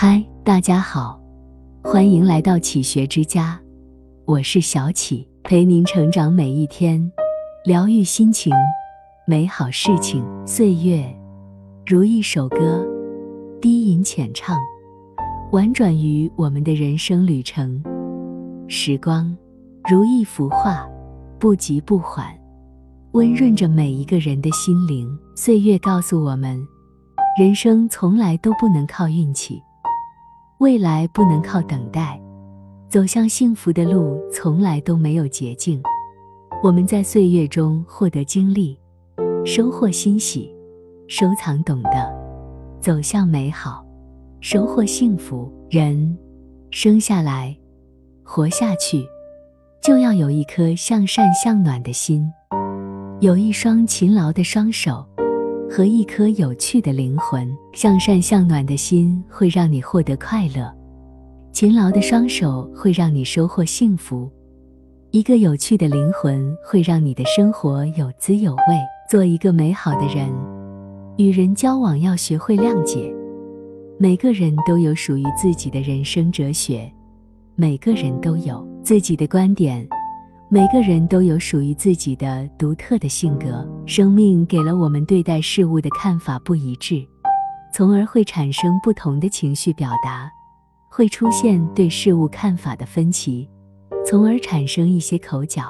嗨，大家好，欢迎来到启学之家，我是小启，陪您成长每一天，疗愈心情，美好事情。岁月如一首歌，低吟浅唱，婉转于我们的人生旅程；时光如一幅画，不急不缓，温润着每一个人的心灵。岁月告诉我们，人生从来都不能靠运气。未来不能靠等待，走向幸福的路从来都没有捷径。我们在岁月中获得经历，收获欣喜，收藏懂得，走向美好，收获幸福。人生下来，活下去，就要有一颗向善向暖的心，有一双勤劳的双手。和一颗有趣的灵魂，向善向暖的心会让你获得快乐；勤劳的双手会让你收获幸福；一个有趣的灵魂会让你的生活有滋有味。做一个美好的人，与人交往要学会谅解。每个人都有属于自己的人生哲学，每个人都有自己的观点。每个人都有属于自己的独特的性格，生命给了我们对待事物的看法不一致，从而会产生不同的情绪表达，会出现对事物看法的分歧，从而产生一些口角，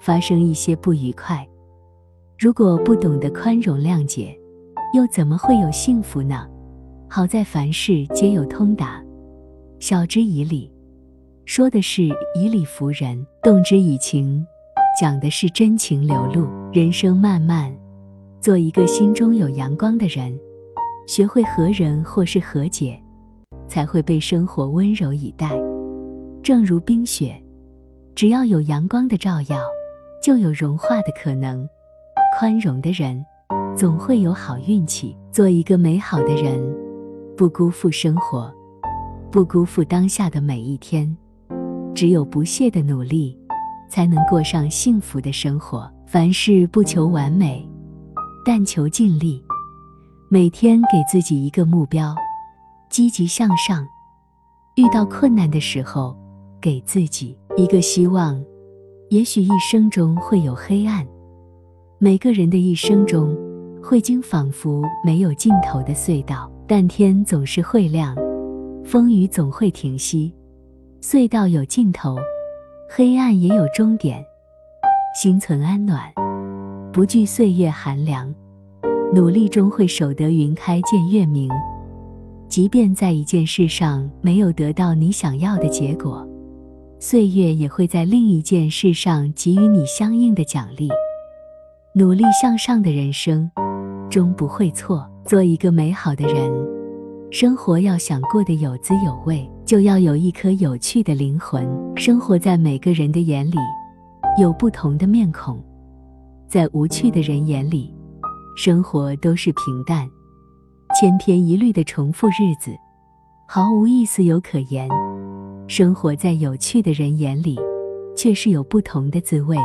发生一些不愉快。如果不懂得宽容谅解，又怎么会有幸福呢？好在凡事皆有通达，晓之以理。说的是以理服人，动之以情，讲的是真情流露。人生漫漫，做一个心中有阳光的人，学会和人或是和解，才会被生活温柔以待。正如冰雪，只要有阳光的照耀，就有融化的可能。宽容的人，总会有好运气。做一个美好的人，不辜负生活，不辜负当下的每一天。只有不懈的努力，才能过上幸福的生活。凡事不求完美，但求尽力。每天给自己一个目标，积极向上。遇到困难的时候，给自己一个希望。也许一生中会有黑暗，每个人的一生中会经仿佛没有尽头的隧道，但天总是会亮，风雨总会停息。隧道有尽头，黑暗也有终点。心存安暖，不惧岁月寒凉。努力终会守得云开见月明。即便在一件事上没有得到你想要的结果，岁月也会在另一件事上给予你相应的奖励。努力向上的人生，终不会错。做一个美好的人，生活要想过得有滋有味。就要有一颗有趣的灵魂。生活在每个人的眼里，有不同的面孔。在无趣的人眼里，生活都是平淡、千篇一律的重复日子，毫无意思有可言。生活在有趣的人眼里，却是有不同的滋味，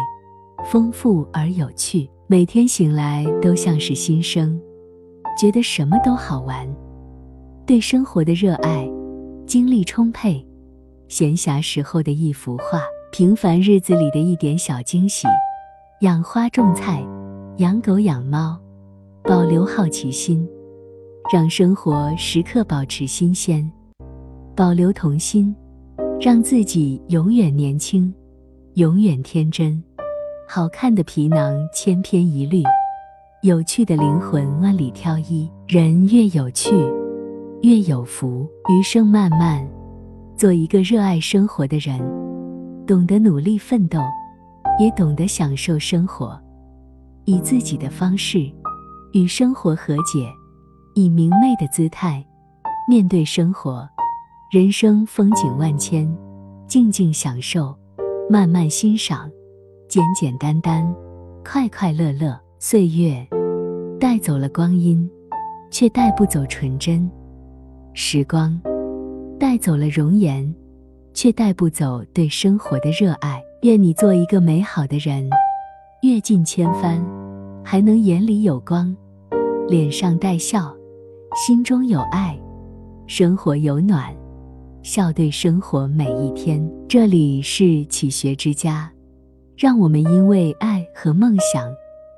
丰富而有趣。每天醒来都像是新生，觉得什么都好玩。对生活的热爱。精力充沛，闲暇时候的一幅画，平凡日子里的一点小惊喜。养花种菜，养狗养猫，保留好奇心，让生活时刻保持新鲜。保留童心，让自己永远年轻，永远天真。好看的皮囊千篇一律，有趣的灵魂万里挑一。人越有趣。越有福，余生漫漫，做一个热爱生活的人，懂得努力奋斗，也懂得享受生活，以自己的方式与生活和解，以明媚的姿态面对生活。人生风景万千，静静享受，慢慢欣赏，简简单单，快快乐乐。岁月带走了光阴，却带不走纯真。时光带走了容颜却带不走对生活的热爱。愿你做一个美好的人阅尽千帆还能眼里有光脸上带笑心中有爱生活有暖笑对生活每一天。这里是启学之家让我们因为爱和梦想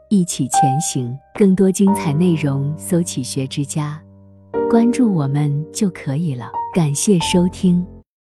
一起前行。更多精彩内容搜启学之家关注我们就可以了。感谢收听。